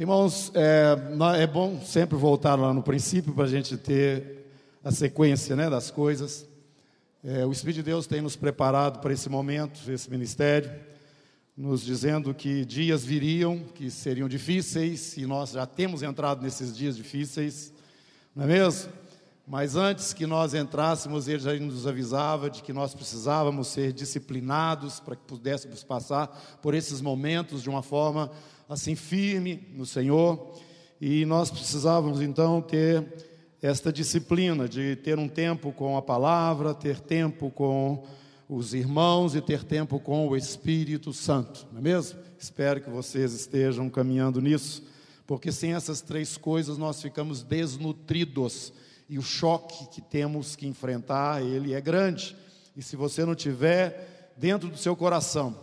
Irmãos, é, é, bom sempre voltar lá no princípio para a gente ter a sequência né, das coisas. É, o Espírito de Deus tem nos preparado para esse momento, esse ministério, nos dizendo que dias viriam, que seriam difíceis, e nós já temos entrado nesses dias difíceis, não é mesmo? Mas antes que nós entrássemos, ele já nos avisava de que nós precisávamos ser disciplinados para que pudéssemos passar por esses momentos de uma forma assim firme no Senhor. E nós precisávamos então ter esta disciplina de ter um tempo com a palavra, ter tempo com os irmãos e ter tempo com o Espírito Santo, não é mesmo? Espero que vocês estejam caminhando nisso, porque sem essas três coisas nós ficamos desnutridos e o choque que temos que enfrentar, ele é grande. E se você não tiver dentro do seu coração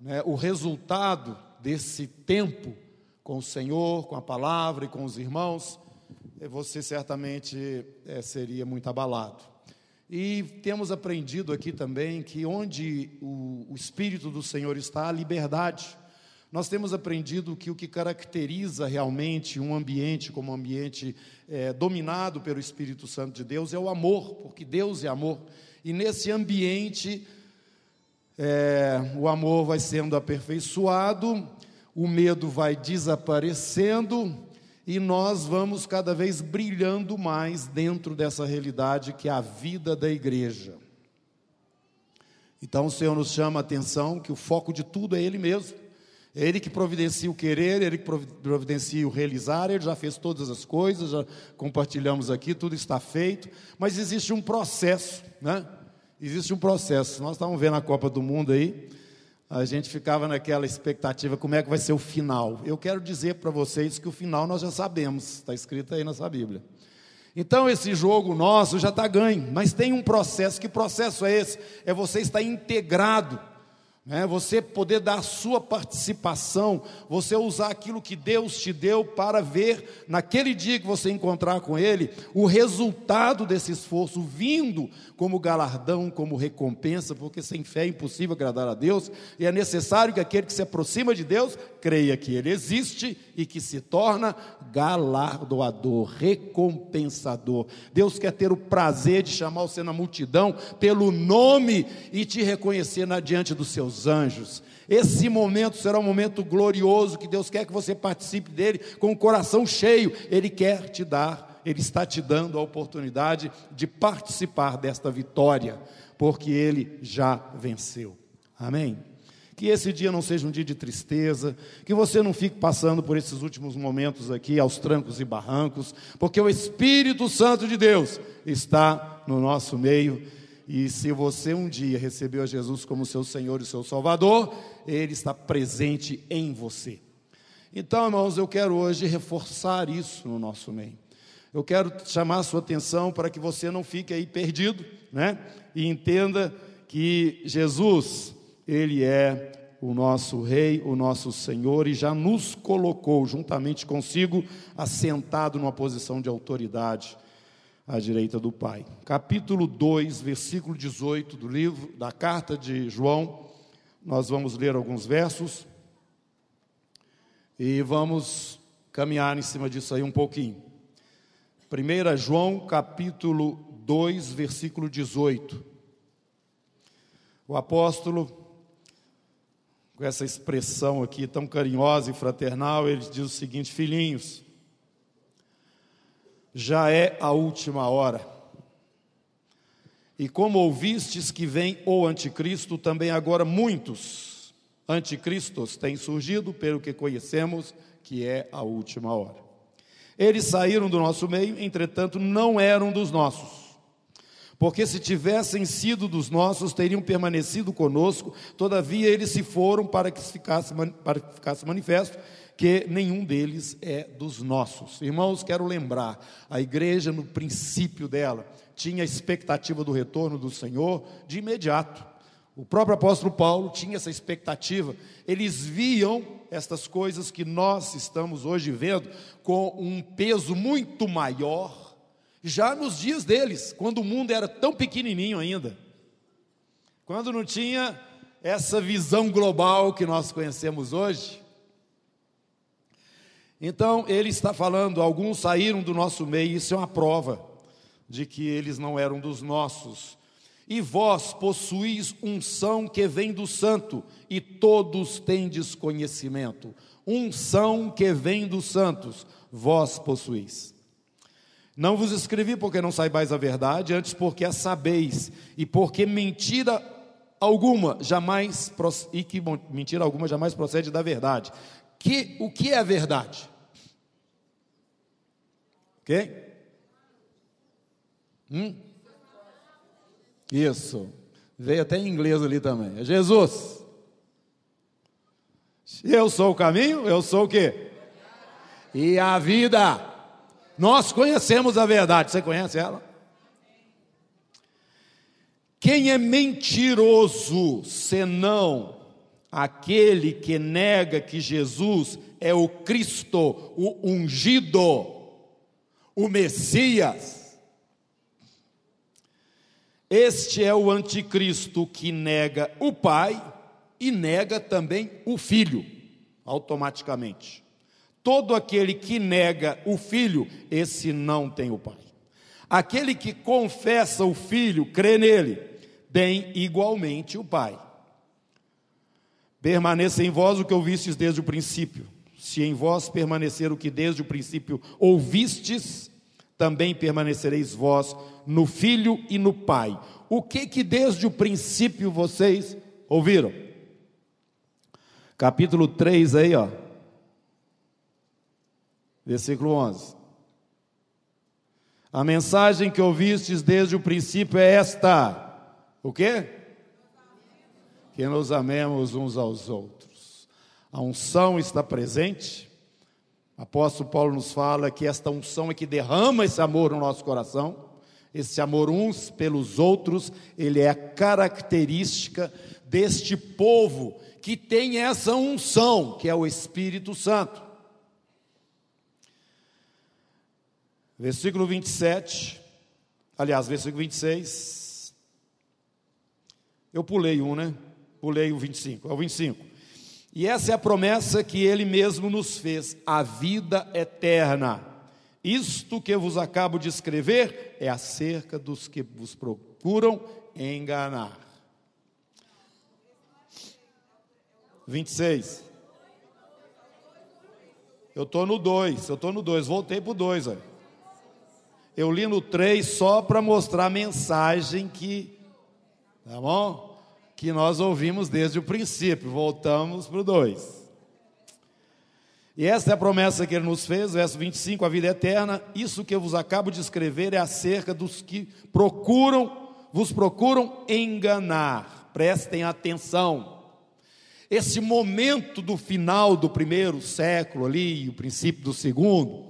né, o resultado desse tempo com o Senhor, com a palavra e com os irmãos, eh, você certamente é, seria muito abalado. E temos aprendido aqui também que onde o, o Espírito do Senhor está, há liberdade. Nós temos aprendido que o que caracteriza realmente um ambiente como um ambiente é, dominado pelo Espírito Santo de Deus é o amor, porque Deus é amor. E nesse ambiente, é, o amor vai sendo aperfeiçoado, o medo vai desaparecendo e nós vamos cada vez brilhando mais dentro dessa realidade que é a vida da igreja. Então o Senhor nos chama a atenção que o foco de tudo é Ele mesmo. É Ele que providencia o querer, Ele que providencia o realizar, Ele já fez todas as coisas, já compartilhamos aqui, tudo está feito, mas existe um processo, né? Existe um processo. Nós estávamos vendo a Copa do Mundo aí, a gente ficava naquela expectativa, como é que vai ser o final? Eu quero dizer para vocês que o final nós já sabemos, está escrito aí nessa Bíblia. Então esse jogo nosso já está ganho, mas tem um processo. Que processo é esse? É você estar integrado né? você poder dar a sua participação, você usar aquilo que Deus te deu para ver, naquele dia que você encontrar com Ele, o resultado desse esforço vindo como galardão, como recompensa, porque sem fé é impossível agradar a Deus, e é necessário que aquele que se aproxima de Deus creia que Ele existe e que se torna galardoador, recompensador. Deus quer ter o prazer de chamar você na multidão pelo nome e te reconhecer na, diante dos seus anjos. Esse momento será um momento glorioso que Deus quer que você participe dele com o coração cheio. Ele quer te dar, ele está te dando a oportunidade de participar desta vitória, porque ele já venceu. Amém. Que esse dia não seja um dia de tristeza, que você não fique passando por esses últimos momentos aqui aos trancos e barrancos, porque o Espírito Santo de Deus está no nosso meio. E se você um dia recebeu a Jesus como seu Senhor e seu Salvador, Ele está presente em você. Então, irmãos, eu quero hoje reforçar isso no nosso meio. Eu quero chamar a sua atenção para que você não fique aí perdido, né? E entenda que Jesus, ele é o nosso Rei, o nosso Senhor, e já nos colocou juntamente consigo, assentado numa posição de autoridade à direita do Pai. Capítulo 2, versículo 18 do livro, da carta de João, nós vamos ler alguns versos e vamos caminhar em cima disso aí um pouquinho. 1 João, capítulo 2, versículo 18. O apóstolo com essa expressão aqui tão carinhosa e fraternal, ele diz o seguinte: Filhinhos, já é a última hora. E como ouvistes que vem o anticristo, também agora muitos anticristos têm surgido, pelo que conhecemos que é a última hora. Eles saíram do nosso meio, entretanto, não eram dos nossos porque se tivessem sido dos nossos, teriam permanecido conosco, todavia eles se foram para que ficasse, para que ficasse manifesto que nenhum deles é dos nossos. Irmãos, quero lembrar, a igreja no princípio dela tinha a expectativa do retorno do Senhor de imediato. O próprio apóstolo Paulo tinha essa expectativa. Eles viam estas coisas que nós estamos hoje vendo com um peso muito maior já nos dias deles, quando o mundo era tão pequenininho ainda, quando não tinha essa visão global que nós conhecemos hoje. Então, ele está falando, alguns saíram do nosso meio, isso é uma prova de que eles não eram dos nossos. E vós possuís unção que vem do santo, e todos tendes conhecimento. Unção que vem dos santos, vós possuís. Não vos escrevi porque não saibais a verdade, antes porque a sabeis, e porque mentira alguma jamais e que mentira alguma jamais procede da verdade. Que o que é a verdade? Ok? Hum? Isso. Veio até em inglês ali também. É Jesus. Eu sou o caminho, eu sou o quê? E a vida. Nós conhecemos a verdade. Você conhece ela? Quem é mentiroso senão aquele que nega que Jesus é o Cristo, o ungido, o Messias? Este é o anticristo que nega o Pai e nega também o Filho, automaticamente. Todo aquele que nega o filho, esse não tem o pai. Aquele que confessa o filho, crê nele, tem igualmente o pai. Permaneça em vós o que ouvistes desde o princípio. Se em vós permanecer o que desde o princípio ouvistes, também permanecereis vós no filho e no pai. O que que desde o princípio vocês ouviram? Capítulo 3 aí, ó. Versículo 11. A mensagem que ouvistes desde o princípio é esta: o quê? Que nos amemos uns aos outros. A unção está presente. Apóstolo Paulo nos fala que esta unção é que derrama esse amor no nosso coração. Esse amor uns pelos outros, ele é a característica deste povo que tem essa unção, que é o Espírito Santo. Versículo 27, aliás, versículo 26. Eu pulei um, né? Pulei o 25, é o 25. E essa é a promessa que ele mesmo nos fez, a vida eterna. Isto que vos acabo de escrever é acerca dos que vos procuram enganar. 26. Eu estou no 2, eu estou no 2, voltei para o 2. Eu li no 3 só para mostrar a mensagem que, tá bom? Que nós ouvimos desde o princípio. Voltamos para o 2. E esta é a promessa que ele nos fez, verso 25, a vida eterna. Isso que eu vos acabo de escrever é acerca dos que procuram, vos procuram enganar. Prestem atenção. Esse momento do final do primeiro século ali, o princípio do segundo,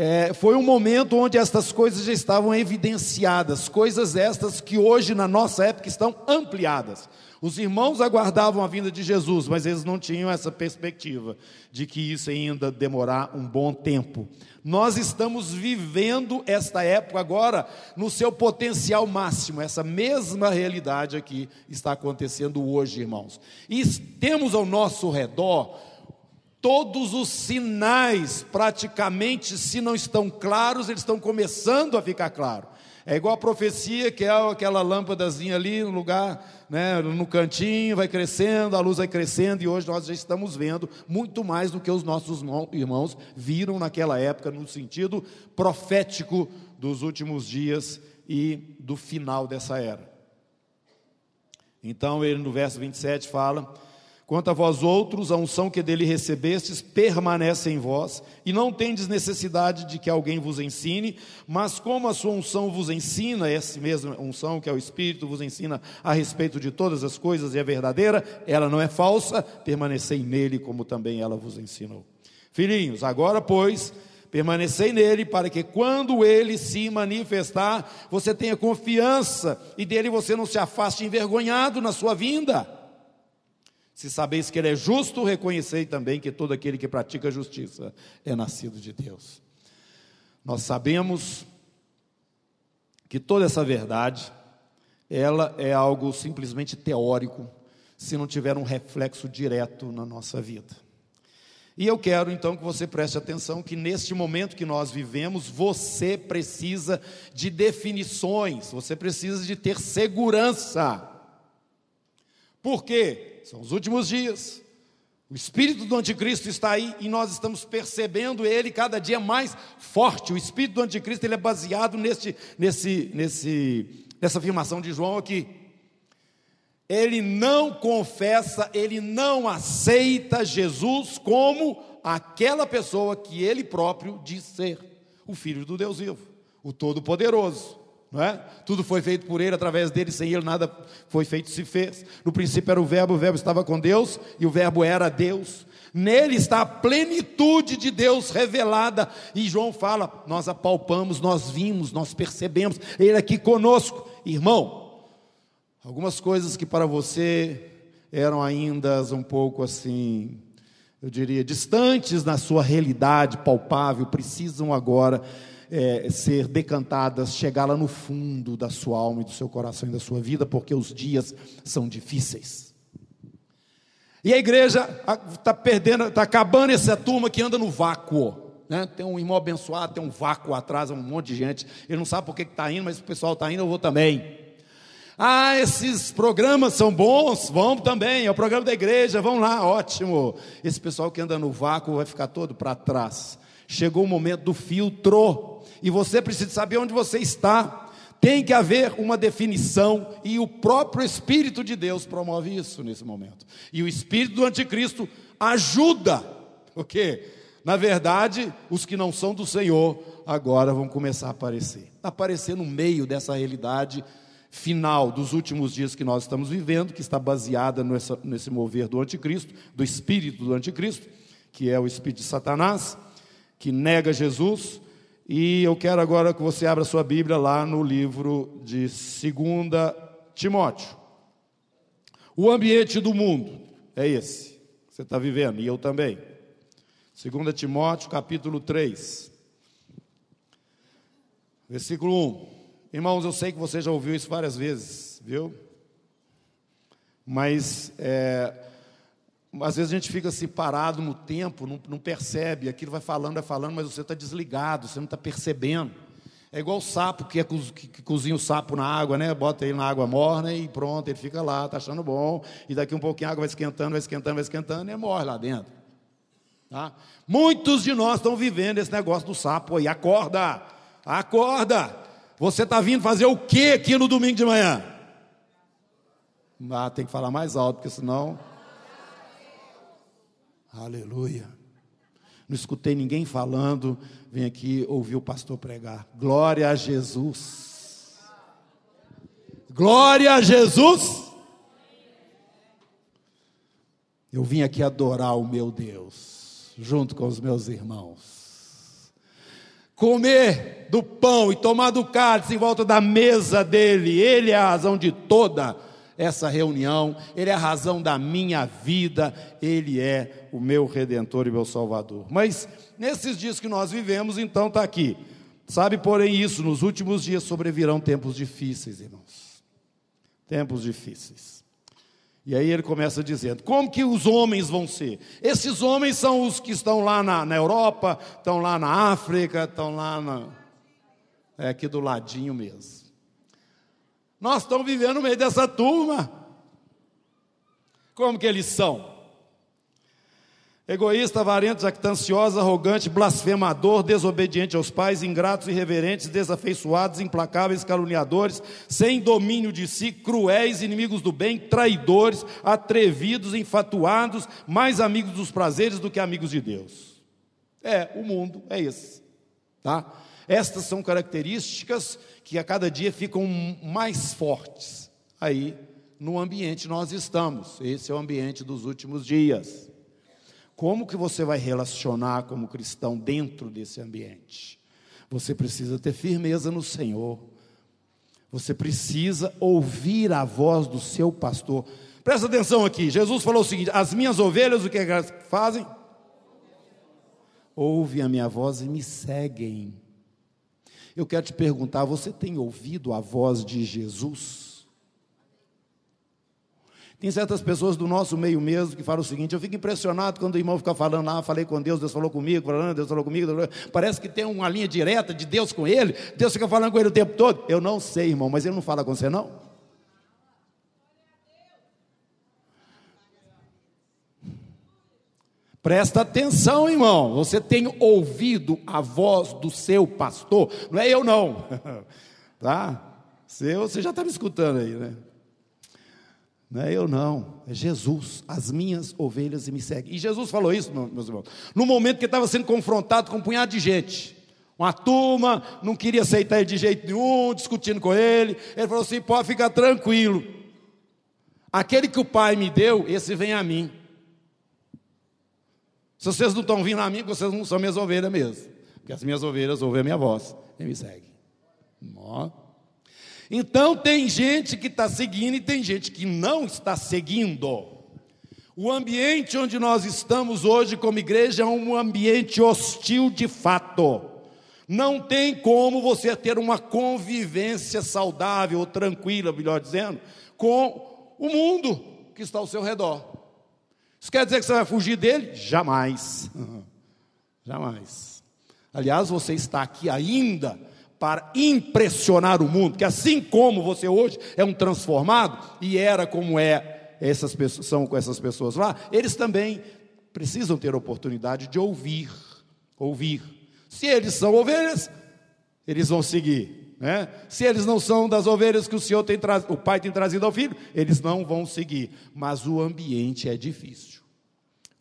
é, foi um momento onde estas coisas já estavam evidenciadas, coisas estas que hoje na nossa época estão ampliadas. Os irmãos aguardavam a vinda de Jesus, mas eles não tinham essa perspectiva de que isso ainda demorar um bom tempo. Nós estamos vivendo esta época agora no seu potencial máximo. Essa mesma realidade aqui está acontecendo hoje, irmãos. E temos ao nosso redor Todos os sinais, praticamente, se não estão claros, eles estão começando a ficar claros. É igual a profecia, que é aquela lâmpadazinha ali no lugar, né, no cantinho, vai crescendo, a luz vai crescendo, e hoje nós já estamos vendo muito mais do que os nossos irmãos viram naquela época, no sentido profético dos últimos dias e do final dessa era. Então, ele no verso 27 fala Quanto a vós outros, a unção que dele recebestes permanece em vós, e não tendes necessidade de que alguém vos ensine, mas como a sua unção vos ensina, essa mesma unção que é o Espírito vos ensina a respeito de todas as coisas e é verdadeira, ela não é falsa, permanecei nele como também ela vos ensinou. Filhinhos, agora pois, permanecei nele para que quando ele se manifestar, você tenha confiança e dele você não se afaste envergonhado na sua vinda. Se sabeis que Ele é justo, reconhecei também que todo aquele que pratica justiça é nascido de Deus. Nós sabemos que toda essa verdade, ela é algo simplesmente teórico, se não tiver um reflexo direto na nossa vida. E eu quero então que você preste atenção que neste momento que nós vivemos, você precisa de definições, você precisa de ter segurança. Por quê? São os últimos dias. O espírito do anticristo está aí e nós estamos percebendo ele cada dia mais forte. O espírito do anticristo ele é baseado nesse, nesse, nesse, nessa afirmação de João aqui ele não confessa, ele não aceita Jesus como aquela pessoa que ele próprio diz ser, o Filho do Deus vivo, o Todo-Poderoso. Não é? Tudo foi feito por ele, através dele, sem ele nada foi feito, se fez. No princípio era o Verbo, o Verbo estava com Deus e o Verbo era Deus. Nele está a plenitude de Deus revelada. E João fala: Nós apalpamos, nós vimos, nós percebemos, Ele aqui conosco. Irmão, Algumas coisas que para você eram ainda um pouco assim, eu diria, distantes na sua realidade palpável, precisam agora é, ser decantadas, chegar lá no fundo da sua alma e do seu coração e da sua vida, porque os dias são difíceis. E a igreja está perdendo, está acabando essa turma que anda no vácuo. Né? Tem um irmão abençoado, tem um vácuo atrás, um monte de gente. Ele não sabe por que está indo, mas o pessoal está indo, eu vou também. Ah, esses programas são bons, vão também, é o programa da igreja, vão lá, ótimo. Esse pessoal que anda no vácuo vai ficar todo para trás. Chegou o momento do filtro, e você precisa saber onde você está. Tem que haver uma definição, e o próprio Espírito de Deus promove isso nesse momento. E o Espírito do Anticristo ajuda, porque, na verdade, os que não são do Senhor agora vão começar a aparecer aparecer no meio dessa realidade final dos últimos dias que nós estamos vivendo, que está baseada nessa, nesse mover do anticristo, do espírito do anticristo, que é o espírito de Satanás, que nega Jesus. E eu quero agora que você abra sua Bíblia lá no livro de 2 Timóteo. O ambiente do mundo é esse que você está vivendo, e eu também. 2 Timóteo, capítulo 3, versículo 1. Irmãos, eu sei que você já ouviu isso várias vezes, viu? Mas é, às vezes a gente fica assim parado no tempo, não, não percebe, aquilo vai falando, vai falando, mas você está desligado, você não está percebendo. É igual o sapo que, é, que, cozinha o sapo na água, né? Bota ele na água morna e pronto, ele fica lá, está achando bom. E daqui um pouquinho a água vai esquentando, vai esquentando, vai esquentando e morre lá dentro. Tá? Muitos de nós estão vivendo esse negócio do sapo aí. Acorda! Acorda! Você está vindo fazer o que aqui no domingo de manhã? Ah, tem que falar mais alto, porque senão. Aleluia. Não escutei ninguém falando, vem aqui ouvir o pastor pregar. Glória a Jesus. Glória a Jesus. Eu vim aqui adorar o meu Deus, junto com os meus irmãos comer do pão e tomar do cálice em volta da mesa dele. Ele é a razão de toda essa reunião, ele é a razão da minha vida, ele é o meu redentor e meu salvador. Mas nesses dias que nós vivemos, então está aqui. Sabe, porém, isso, nos últimos dias sobrevirão tempos difíceis, irmãos. Tempos difíceis. E aí ele começa dizendo: como que os homens vão ser? Esses homens são os que estão lá na, na Europa, estão lá na África, estão lá na. É aqui do ladinho mesmo. Nós estamos vivendo no meio dessa turma. Como que eles são? Egoísta, avarento, jactancioso, arrogante, blasfemador, desobediente aos pais, ingratos, irreverentes, desafeiçoados, implacáveis, caluniadores, sem domínio de si, cruéis, inimigos do bem, traidores, atrevidos, enfatuados, mais amigos dos prazeres do que amigos de Deus. É, o mundo é esse, tá? Estas são características que a cada dia ficam mais fortes aí no ambiente nós estamos. Esse é o ambiente dos últimos dias. Como que você vai relacionar como cristão dentro desse ambiente? Você precisa ter firmeza no Senhor. Você precisa ouvir a voz do seu pastor. Presta atenção aqui. Jesus falou o seguinte: As minhas ovelhas o que elas fazem? Ouve a minha voz e me seguem. Eu quero te perguntar: você tem ouvido a voz de Jesus? Tem certas pessoas do nosso meio mesmo que falam o seguinte: eu fico impressionado quando o irmão fica falando, ah, falei com Deus, Deus falou comigo, falando, Deus falou comigo. Parece que tem uma linha direta de Deus com ele, Deus fica falando com ele o tempo todo. Eu não sei, irmão, mas ele não fala com você, não? Presta atenção, irmão. Você tem ouvido a voz do seu pastor? Não é eu, não. tá? Você, você já está me escutando aí, né? Não é eu não, é Jesus, as minhas ovelhas me seguem. E Jesus falou isso, meus irmãos, no momento que estava sendo confrontado com um punhado de gente. Uma turma não queria aceitar ele de jeito nenhum, discutindo com ele. Ele falou assim: pode ficar tranquilo. Aquele que o Pai me deu, esse vem a mim. Se vocês não estão vindo a mim, vocês não são minhas ovelhas mesmo. Porque as minhas ovelhas ouvem a minha voz e me seguem. Então tem gente que está seguindo e tem gente que não está seguindo. O ambiente onde nós estamos hoje como igreja é um ambiente hostil de fato. Não tem como você ter uma convivência saudável ou tranquila, melhor dizendo, com o mundo que está ao seu redor. Isso quer dizer que você vai fugir dele? Jamais. Jamais. Aliás, você está aqui ainda para impressionar o mundo, que assim como você hoje é um transformado e era como é essas pessoas, são com essas pessoas lá, eles também precisam ter oportunidade de ouvir, ouvir. Se eles são ovelhas, eles vão seguir, né? Se eles não são das ovelhas que o Senhor tem o pai tem trazido ao filho, eles não vão seguir. Mas o ambiente é difícil.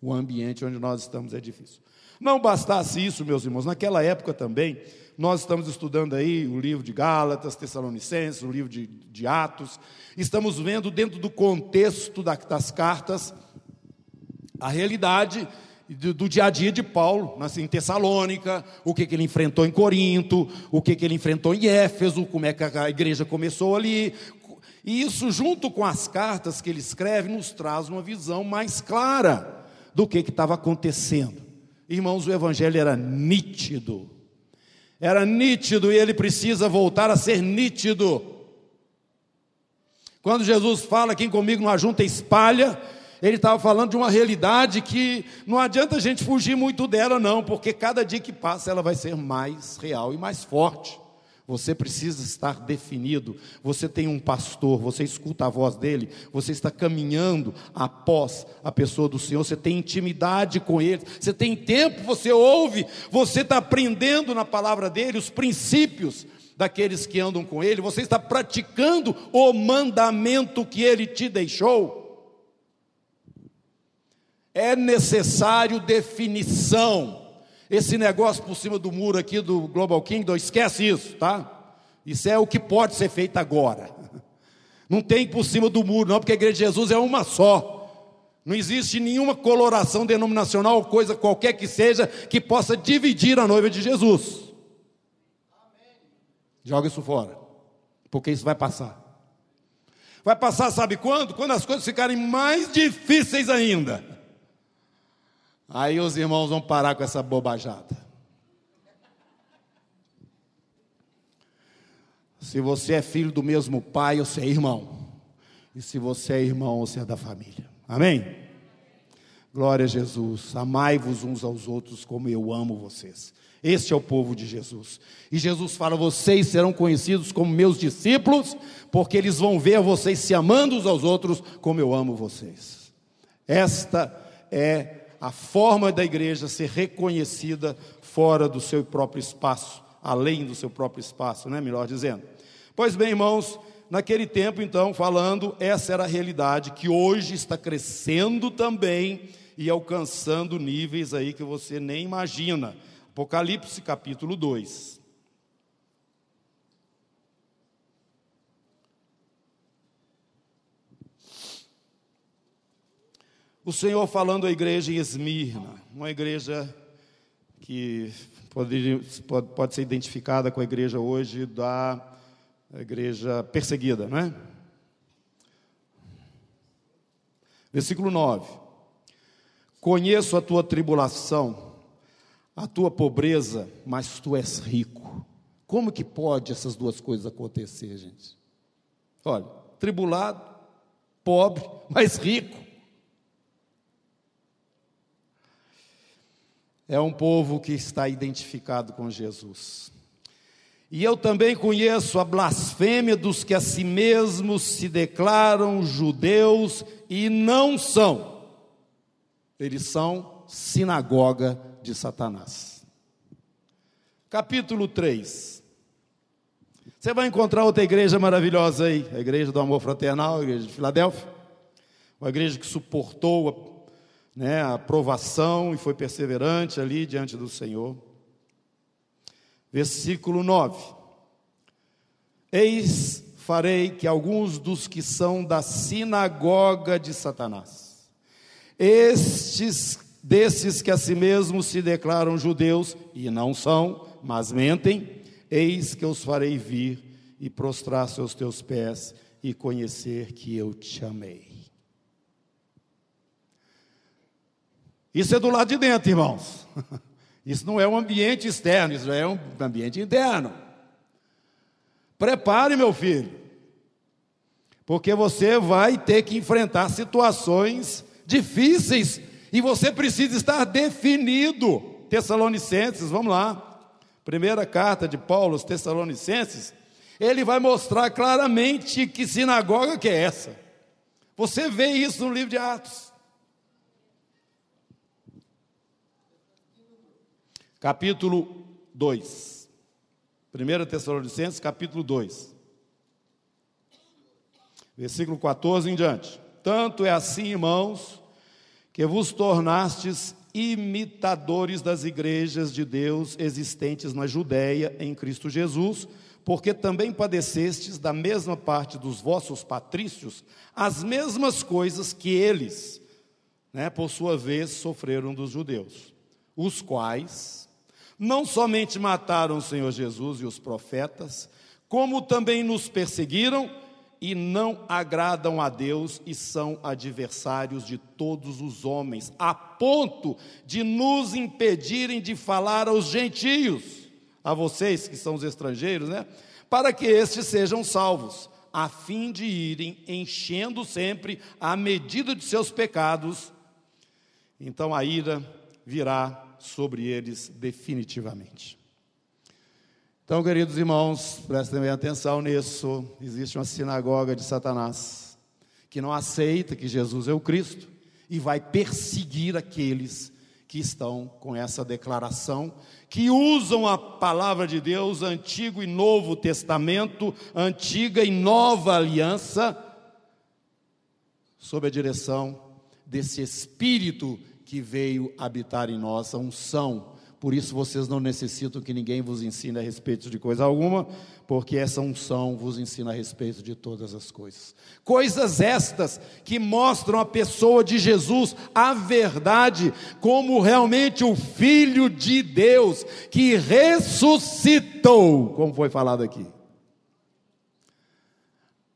O ambiente onde nós estamos é difícil. Não bastasse isso, meus irmãos, naquela época também, nós estamos estudando aí o livro de Gálatas, Tessalonicenses, o livro de, de Atos. Estamos vendo dentro do contexto da, das cartas a realidade do, do, dia a dia de Paulo, assim, em Tessalônica, o que, que ele enfrentou em Corinto, o que, que ele enfrentou em Éfeso, como é que a igreja começou ali. E isso, junto com as cartas que ele escreve, nos traz uma visão mais clara do que estava acontecendo. Irmãos, o evangelho era nítido era nítido e ele precisa voltar a ser nítido. Quando Jesus fala, quem comigo não ajunta espalha, ele estava falando de uma realidade que não adianta a gente fugir muito dela, não, porque cada dia que passa ela vai ser mais real e mais forte. Você precisa estar definido. Você tem um pastor, você escuta a voz dele, você está caminhando após a pessoa do Senhor, você tem intimidade com ele, você tem tempo, você ouve, você está aprendendo na palavra dele os princípios daqueles que andam com ele, você está praticando o mandamento que ele te deixou. É necessário definição. Esse negócio por cima do muro aqui do Global Kingdom, esquece isso, tá? Isso é o que pode ser feito agora. Não tem por cima do muro, não, porque a igreja de Jesus é uma só. Não existe nenhuma coloração denominacional, coisa qualquer que seja, que possa dividir a noiva de Jesus. Joga isso fora, porque isso vai passar. Vai passar, sabe quando? Quando as coisas ficarem mais difíceis ainda. Aí os irmãos vão parar com essa bobajada. Se você é filho do mesmo pai, você é irmão. E se você é irmão, você é da família. Amém? Glória a Jesus. Amai-vos uns aos outros como eu amo vocês. Este é o povo de Jesus. E Jesus fala: vocês serão conhecidos como meus discípulos, porque eles vão ver vocês se amando uns aos outros como eu amo vocês. Esta é a forma da igreja ser reconhecida fora do seu próprio espaço, além do seu próprio espaço, né? Melhor dizendo. Pois bem, irmãos, naquele tempo, então, falando, essa era a realidade que hoje está crescendo também e alcançando níveis aí que você nem imagina. Apocalipse capítulo 2. O Senhor falando à igreja em Esmirna, uma igreja que pode, pode, ser identificada com a igreja hoje da igreja perseguida, não é? Versículo 9: Conheço a tua tribulação, a tua pobreza, mas tu és rico. Como que pode essas duas coisas acontecer, gente? Olha, tribulado, pobre, mas rico. É um povo que está identificado com Jesus. E eu também conheço a blasfêmia dos que a si mesmos se declaram judeus e não são. Eles são sinagoga de Satanás. Capítulo 3. Você vai encontrar outra igreja maravilhosa aí, a igreja do amor fraternal, a igreja de Filadélfia. Uma igreja que suportou né, a provação e foi perseverante ali diante do Senhor versículo 9: Eis farei que alguns dos que são da sinagoga de Satanás, estes desses que a si mesmos se declaram judeus e não são, mas mentem, eis que os farei vir e prostrar-se aos teus pés e conhecer que eu te amei. Isso é do lado de dentro, irmãos. Isso não é um ambiente externo, isso é um ambiente interno. Prepare, meu filho, porque você vai ter que enfrentar situações difíceis e você precisa estar definido. Tessalonicenses, vamos lá. Primeira carta de Paulo aos Tessalonicenses, ele vai mostrar claramente que sinagoga que é essa. Você vê isso no livro de Atos. Capítulo 2. 1 Tessalonicenses, capítulo 2. Versículo 14 em diante. Tanto é assim, irmãos, que vos tornastes imitadores das igrejas de Deus existentes na Judéia em Cristo Jesus, porque também padecestes da mesma parte dos vossos patrícios as mesmas coisas que eles, né, por sua vez, sofreram dos judeus, os quais não somente mataram o Senhor Jesus e os profetas, como também nos perseguiram e não agradam a Deus e são adversários de todos os homens, a ponto de nos impedirem de falar aos gentios, a vocês que são os estrangeiros, né? Para que estes sejam salvos, a fim de irem enchendo sempre a medida de seus pecados. Então a ira virá sobre eles definitivamente. Então, queridos irmãos, prestem bem atenção nisso. Existe uma sinagoga de Satanás que não aceita que Jesus é o Cristo e vai perseguir aqueles que estão com essa declaração, que usam a palavra de Deus, Antigo e Novo Testamento, Antiga e Nova Aliança, sob a direção desse Espírito que veio habitar em nós, a unção. Por isso vocês não necessitam que ninguém vos ensine a respeito de coisa alguma, porque essa unção vos ensina a respeito de todas as coisas. Coisas estas que mostram a pessoa de Jesus, a verdade, como realmente o Filho de Deus que ressuscitou, como foi falado aqui.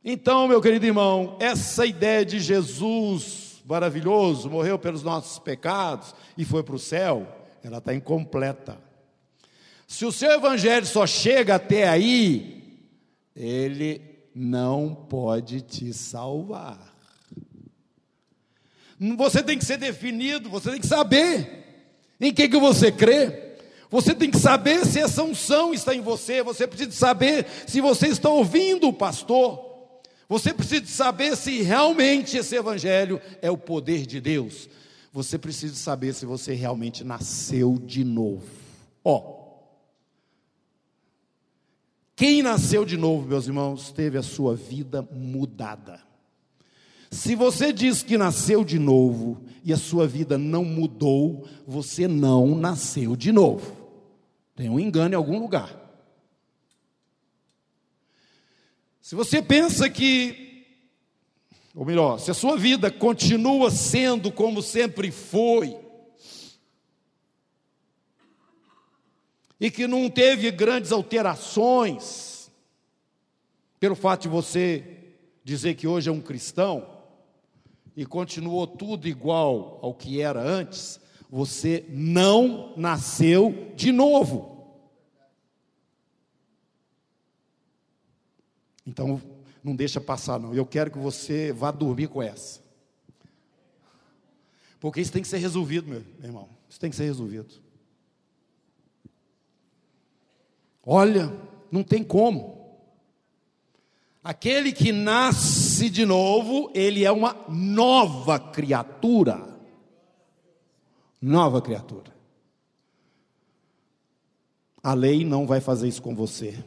Então, meu querido irmão, essa ideia de Jesus maravilhoso, morreu pelos nossos pecados e foi para o céu, ela está incompleta. Se o seu evangelho só chega até aí, ele não pode te salvar. Você tem que ser definido, você tem que saber em que, que você crê. Você tem que saber se essa unção está em você, você precisa saber se você está ouvindo o pastor. Você precisa saber se realmente esse evangelho é o poder de Deus. Você precisa saber se você realmente nasceu de novo. Ó, quem nasceu de novo, meus irmãos, teve a sua vida mudada. Se você diz que nasceu de novo e a sua vida não mudou, você não nasceu de novo. Tem um engano em algum lugar. Se você pensa que, ou melhor, se a sua vida continua sendo como sempre foi, e que não teve grandes alterações, pelo fato de você dizer que hoje é um cristão, e continuou tudo igual ao que era antes, você não nasceu de novo. Então, Não deixa passar, não. Eu quero que você vá dormir com essa. Porque isso tem que ser resolvido, meu irmão. Isso tem que ser resolvido. Olha, não tem como. Aquele que nasce de novo, ele é uma nova criatura. Nova criatura. A lei não vai fazer isso com você.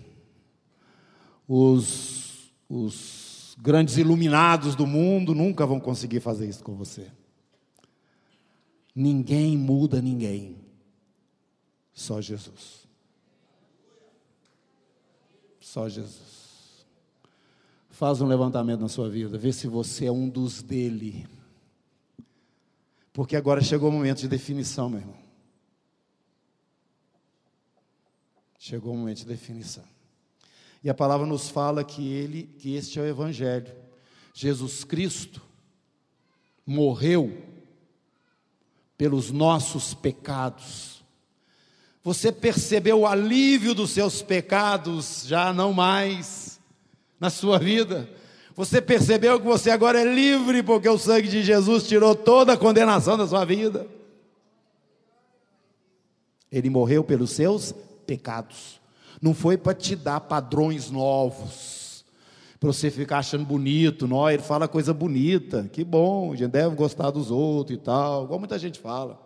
Os, os grandes iluminados do mundo nunca vão conseguir fazer isso com você. Ninguém muda ninguém, só Jesus. Só Jesus. Faz um levantamento na sua vida, vê se você é um dos dele. Porque agora chegou o momento de definição, meu irmão. Chegou o momento de definição. E a palavra nos fala que ele, que este é o evangelho. Jesus Cristo morreu pelos nossos pecados. Você percebeu o alívio dos seus pecados, já não mais na sua vida. Você percebeu que você agora é livre porque o sangue de Jesus tirou toda a condenação da sua vida. Ele morreu pelos seus pecados. Não foi para te dar padrões novos, para você ficar achando bonito. Não, ele fala coisa bonita, que bom, a gente deve gostar dos outros e tal, igual muita gente fala.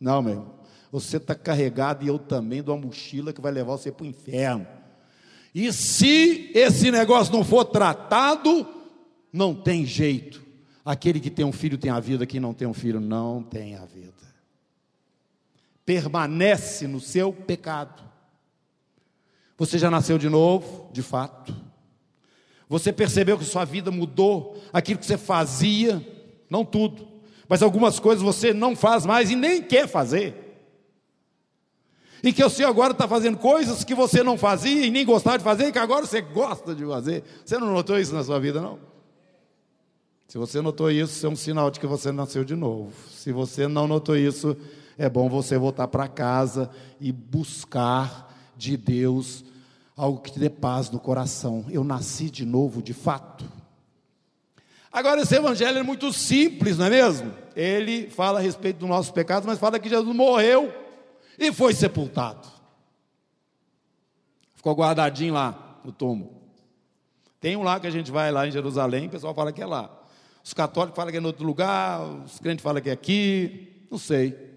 Não, meu irmão, você está carregado e eu também de uma mochila que vai levar você para o inferno. E se esse negócio não for tratado, não tem jeito. Aquele que tem um filho tem a vida, quem não tem um filho não tem a vida permanece no seu pecado. Você já nasceu de novo, de fato. Você percebeu que sua vida mudou, aquilo que você fazia, não tudo, mas algumas coisas você não faz mais e nem quer fazer. E que o Senhor agora está fazendo coisas que você não fazia e nem gostava de fazer, e que agora você gosta de fazer. Você não notou isso na sua vida, não? Se você notou isso, é um sinal de que você nasceu de novo. Se você não notou isso, é bom você voltar para casa e buscar de Deus algo que te dê paz no coração. Eu nasci de novo, de fato. Agora, esse evangelho é muito simples, não é mesmo? Ele fala a respeito dos nossos pecados, mas fala que Jesus morreu e foi sepultado. Ficou guardadinho lá no túmulo. Tem um lá que a gente vai lá em Jerusalém, o pessoal fala que é lá. Os católicos falam que é em outro lugar, os crentes falam que é aqui, não sei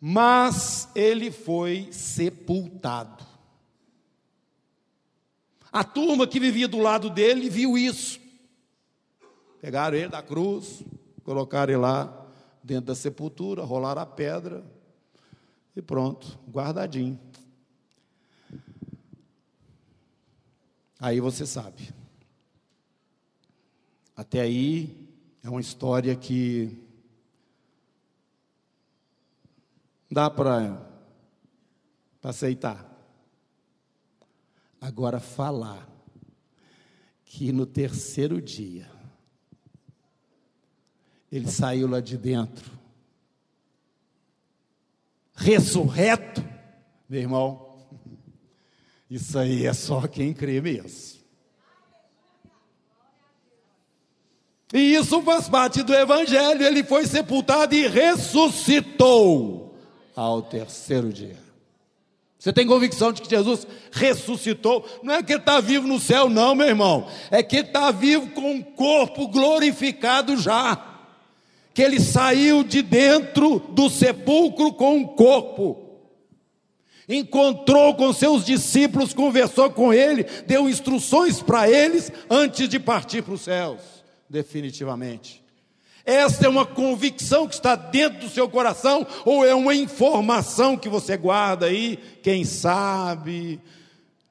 mas ele foi sepultado. A turma que vivia do lado dele viu isso. Pegaram ele da cruz, colocaram ele lá dentro da sepultura, rolaram a pedra e pronto, guardadinho. Aí você sabe. Até aí é uma história que Dá para aceitar. Agora, falar que no terceiro dia, ele saiu lá de dentro, ressurreto, meu irmão, isso aí é só quem crê mesmo. E isso faz parte do Evangelho. Ele foi sepultado e ressuscitou ao terceiro dia. Você tem convicção de que Jesus ressuscitou? Não é que ele está vivo no céu, não, meu irmão. É que ele está vivo com um corpo glorificado já. Que ele saiu de dentro do sepulcro com um corpo. Encontrou com seus discípulos, conversou com ele, deu instruções para eles antes de partir para os céus, definitivamente. Esta é uma convicção que está dentro do seu coração ou é uma informação que você guarda aí? Quem sabe?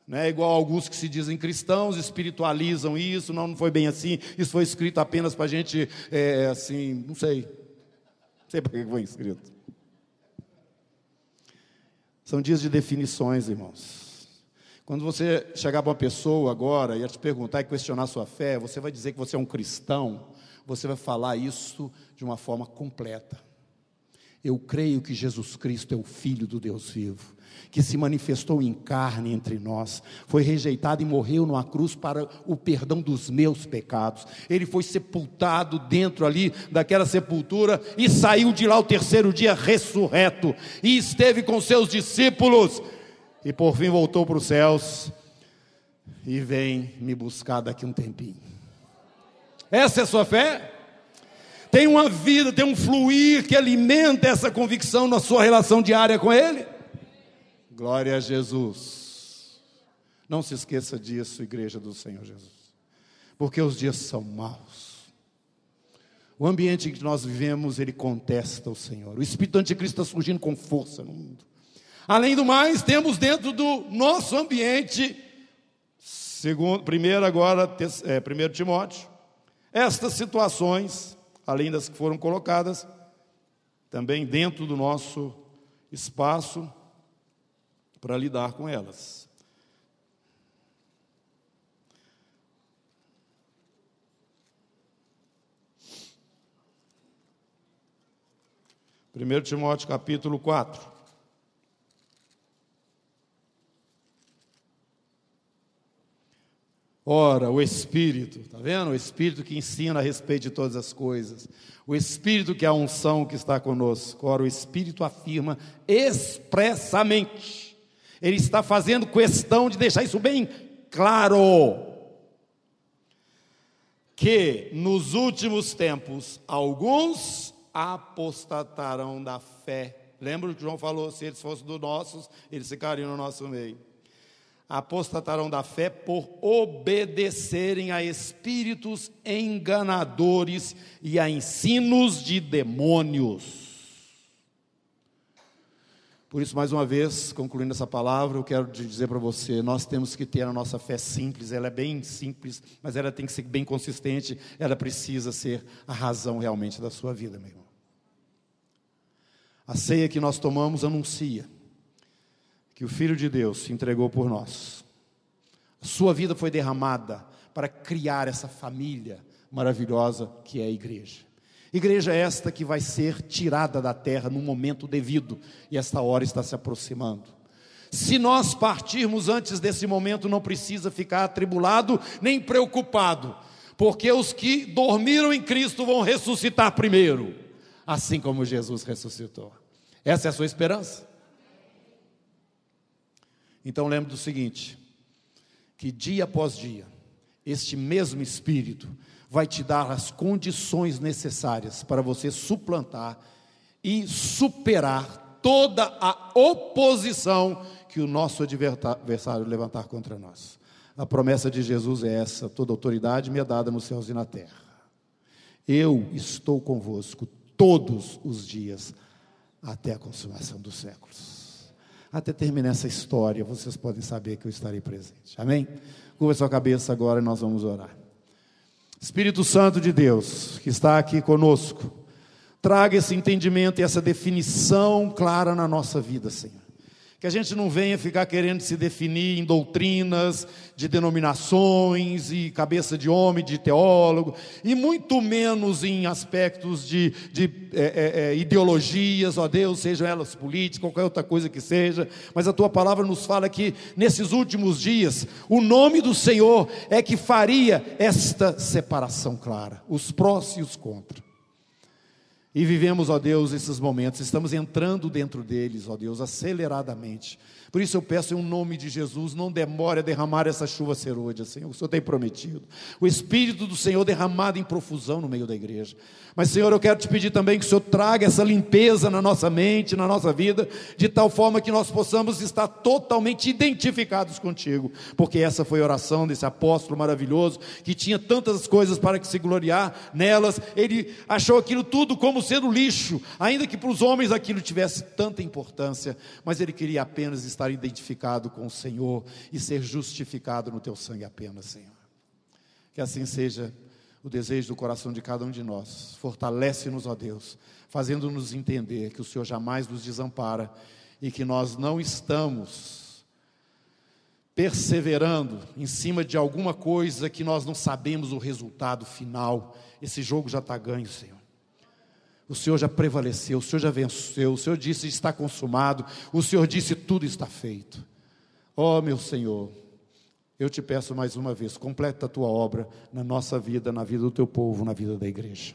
Né, igual alguns que se dizem cristãos, espiritualizam isso, não, não foi bem assim, isso foi escrito apenas para a gente, é, assim, não sei, não sei para que foi escrito. São dias de definições, irmãos. Quando você chegar para uma pessoa agora e te perguntar e questionar sua fé, você vai dizer que você é um cristão, você vai falar isso de uma forma completa. Eu creio que Jesus Cristo é o Filho do Deus vivo que se manifestou em carne entre nós, foi rejeitado e morreu numa cruz para o perdão dos meus pecados. Ele foi sepultado dentro ali daquela sepultura e saiu de lá o terceiro dia ressurreto e esteve com seus discípulos e por fim voltou para os céus e vem me buscar daqui um tempinho. Essa é a sua fé? Tem uma vida, tem um fluir que alimenta essa convicção na sua relação diária com Ele? Glória a Jesus. Não se esqueça disso, igreja do Senhor Jesus. Porque os dias são maus. O ambiente em que nós vivemos, ele contesta o Senhor. O espírito anticristo está surgindo com força no mundo. Além do mais, temos dentro do nosso ambiente, segundo, primeiro agora, é, primeiro Timóteo, estas situações, além das que foram colocadas, também dentro do nosso espaço, para lidar com elas. Primeiro Timóteo capítulo 4. Ora, o Espírito, está vendo? O Espírito que ensina a respeito de todas as coisas. O Espírito que é a unção que está conosco. Ora, o Espírito afirma expressamente ele está fazendo questão de deixar isso bem claro. Que nos últimos tempos alguns apostatarão da fé. Lembra o que João falou? Se eles fossem dos nossos, eles ficariam no nosso meio. Apostatarão da fé por obedecerem a espíritos enganadores e a ensinos de demônios. Por isso, mais uma vez, concluindo essa palavra, eu quero dizer para você: nós temos que ter a nossa fé simples, ela é bem simples, mas ela tem que ser bem consistente, ela precisa ser a razão realmente da sua vida, meu irmão. A ceia que nós tomamos anuncia que o Filho de Deus se entregou por nós, a sua vida foi derramada para criar essa família maravilhosa que é a igreja. Igreja esta que vai ser tirada da terra no momento devido, e esta hora está se aproximando. Se nós partirmos antes desse momento, não precisa ficar atribulado nem preocupado, porque os que dormiram em Cristo vão ressuscitar primeiro, assim como Jesus ressuscitou. Essa é a sua esperança? Então lembre do seguinte: que dia após dia, este mesmo Espírito vai te dar as condições necessárias para você suplantar e superar toda a oposição que o nosso adversário levantar contra nós. A promessa de Jesus é essa: toda autoridade me é dada nos céus e na terra. Eu estou convosco todos os dias até a consumação dos séculos. Até terminar essa história, vocês podem saber que eu estarei presente. Amém? Curva sua cabeça agora e nós vamos orar. Espírito Santo de Deus, que está aqui conosco, traga esse entendimento e essa definição clara na nossa vida, Senhor. Que a gente não venha ficar querendo se definir em doutrinas, de denominações e cabeça de homem, de teólogo, e muito menos em aspectos de, de é, é, é, ideologias, ó Deus, sejam elas políticas, qualquer outra coisa que seja, mas a tua palavra nos fala que nesses últimos dias, o nome do Senhor é que faria esta separação clara, os prós e os contras. E vivemos, ó Deus, esses momentos, estamos entrando dentro deles, ó Deus, aceleradamente. Por isso eu peço em nome de Jesus, não demore a derramar essa chuva serôdia, Senhor, o Senhor tem prometido. O Espírito do Senhor derramado em profusão no meio da igreja. Mas, Senhor, eu quero te pedir também que o Senhor traga essa limpeza na nossa mente, na nossa vida, de tal forma que nós possamos estar totalmente identificados contigo, porque essa foi a oração desse apóstolo maravilhoso, que tinha tantas coisas para que se gloriar nelas, ele achou aquilo tudo como sendo lixo, ainda que para os homens aquilo tivesse tanta importância, mas ele queria apenas estar identificado com o Senhor e ser justificado no teu sangue apenas, Senhor. Que assim seja o desejo do coração de cada um de nós. Fortalece-nos, ó Deus, fazendo-nos entender que o Senhor jamais nos desampara e que nós não estamos perseverando em cima de alguma coisa que nós não sabemos o resultado final. Esse jogo já está ganho, Senhor. O Senhor já prevaleceu, o Senhor já venceu, o Senhor disse está consumado, o Senhor disse tudo está feito. Ó oh, meu Senhor, eu te peço mais uma vez, completa a tua obra na nossa vida, na vida do teu povo, na vida da igreja.